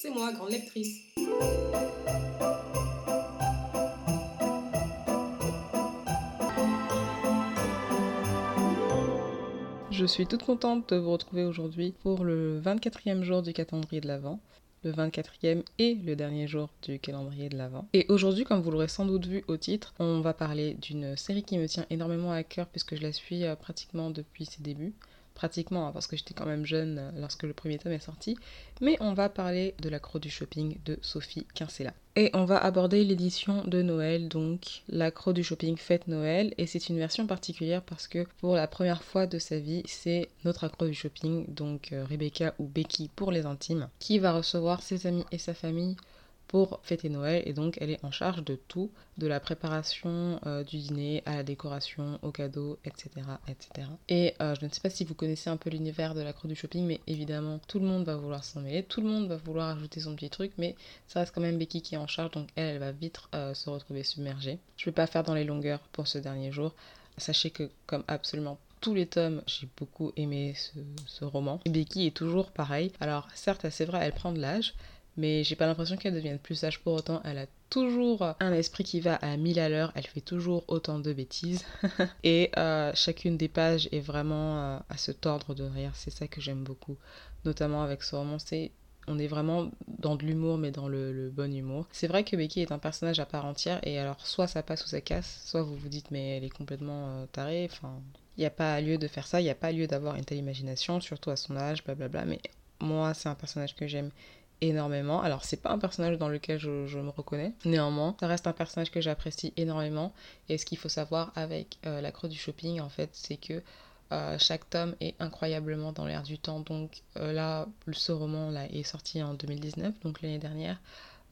c'est moi, grande lectrice. Je suis toute contente de vous retrouver aujourd'hui pour le 24e jour du calendrier de l'Avent le 24e et le dernier jour du calendrier de l'Avent. Et aujourd'hui, comme vous l'aurez sans doute vu au titre, on va parler d'une série qui me tient énormément à cœur puisque je la suis euh, pratiquement depuis ses débuts pratiquement, hein, parce que j'étais quand même jeune euh, lorsque le premier tome est sorti, mais on va parler de l'accro du shopping de Sophie Kinsella. Et on va aborder l'édition de Noël, donc l'accro du shopping fête Noël, et c'est une version particulière parce que pour la première fois de sa vie, c'est notre accro du shopping, donc euh, Rebecca ou Becky pour les intimes, qui va recevoir ses amis et sa famille pour fêter Noël et donc elle est en charge de tout, de la préparation euh, du dîner à la décoration, aux cadeaux, etc. etc. Et euh, je ne sais pas si vous connaissez un peu l'univers de la croix du shopping, mais évidemment tout le monde va vouloir s'en mêler, tout le monde va vouloir ajouter son petit truc, mais ça reste quand même Becky qui est en charge, donc elle, va vite euh, se retrouver submergée. Je ne vais pas faire dans les longueurs pour ce dernier jour. Sachez que comme absolument tous les tomes, j'ai beaucoup aimé ce, ce roman. Becky est toujours pareil. Alors certes, c'est vrai, elle prend de l'âge, mais j'ai pas l'impression qu'elle devienne plus sage pour autant. Elle a toujours un esprit qui va à 1000 à l'heure, elle fait toujours autant de bêtises. et euh, chacune des pages est vraiment euh, à se tordre de rire, c'est ça que j'aime beaucoup. Notamment avec ce roman, c'est on est vraiment dans de l'humour, mais dans le, bon humour. C'est vrai que Becky est un personnage à part entière, et alors soit ça passe ou ça casse, soit vous vous dites mais elle est complètement euh, tarée, enfin... Il n'y a pas lieu de faire ça, il n'y a pas lieu d'avoir une telle imagination, surtout à son âge, blablabla, mais moi c'est un personnage que j'aime énormément. Alors c'est pas un personnage dans lequel je, me reconnais, néanmoins ça reste un personnage que j'apprécie énormément. Et ce qu'il faut savoir avec euh, la croix du shopping en fait c'est que euh, chaque tome est incroyablement dans l'air du temps. Donc euh, là ce roman là est sorti en 2019 donc l'année dernière.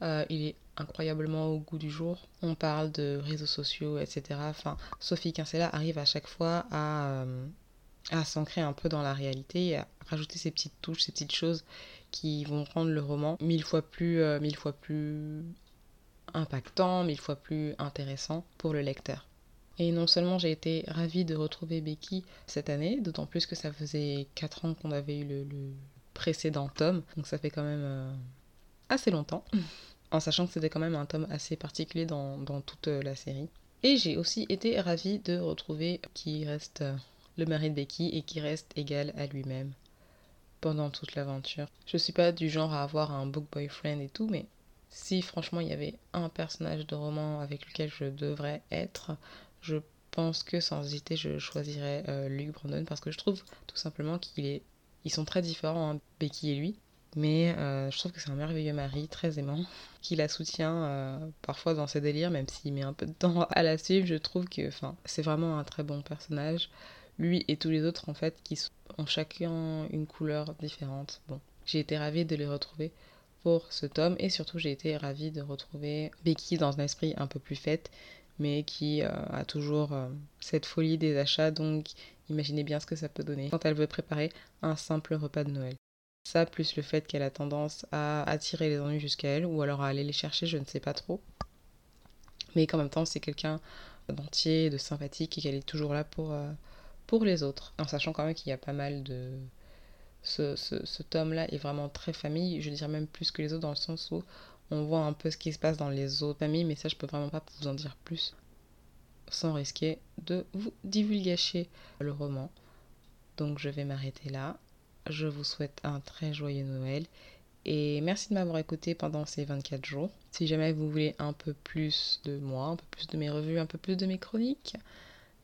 il est incroyablement au goût du jour. On parle de réseaux sociaux, etc. Enfin, Sophie Kinsella arrive à chaque fois à, à s'ancrer un peu dans la réalité, à rajouter ces petites touches, ces petites choses qui vont rendre le roman mille fois plus, euh, mille fois plus impactant, mille fois plus intéressant pour le lecteur. Et non seulement j'ai été ravie de retrouver Becky cette année, d'autant plus que ça faisait 4 ans qu'on avait eu le, précédent tome, donc ça fait quand même euh, assez longtemps, en sachant que c'était quand même un tome assez particulier dans, dans toute la série. Et j'ai aussi été ravie de retrouver qui reste le mari de Becky et qui reste égal à lui-même pendant toute l'aventure. Je suis pas du genre à avoir un book boyfriend et tout, mais si franchement il y avait un personnage de roman avec lequel je devrais être, je pense que sans hésiter je choisirais euh, Luke Brandon parce que je trouve tout simplement qu'il est ils sont très différents hein, Becky et lui. Mais euh, je trouve que c'est un merveilleux mari très aimant qui la soutient euh, parfois dans ses délires même s'il met un peu de temps à la suivre. Je trouve que enfin c'est vraiment un très bon personnage lui et tous les autres en fait qui ont chacun une couleur différente. Bon, j'ai été ravie de les retrouver pour ce tome et surtout j'ai été ravie de retrouver Becky dans un esprit un peu plus fête mais qui euh, a toujours euh, cette folie des achats donc imaginez bien ce que ça peut donner quand elle veut préparer un simple repas de Noël. Ça plus le fait qu'elle a tendance à attirer les ennuis jusqu'à elle ou alors à aller les chercher, je ne sais pas trop. Mais qu'en même temps c'est quelqu'un d'entier, de sympathique et qu'elle est toujours là pour, euh, pour les autres. En sachant quand même qu'il y a pas mal de... Ce, ce, tome-là est vraiment très famille, je dirais même plus que les autres dans le sens où on voit un peu ce qui se passe dans les autres familles, mais ça je peux vraiment pas vous en dire plus sans risquer de vous divulgacher le roman. Donc je vais m'arrêter là. Je vous souhaite un très joyeux Noël et merci de m'avoir écouté pendant ces 24 jours. Si jamais vous voulez un peu plus de moi, un peu plus de mes revues, un peu plus de mes chroniques,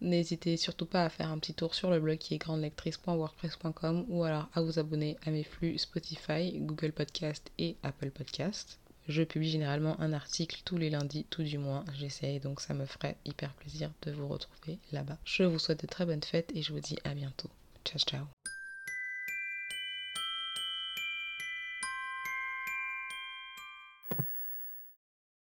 N'hésitez surtout pas à faire un petit tour sur le blog qui est grandelectrice.wordpress.com ou alors à vous abonner à mes flux Spotify, Google Podcast et Apple Podcast. Je publie généralement un article tous les lundis, tout du moins, j'essaye, donc ça me ferait hyper plaisir de vous retrouver là-bas. Je vous souhaite de très bonnes fêtes et je vous dis à bientôt. Ciao ciao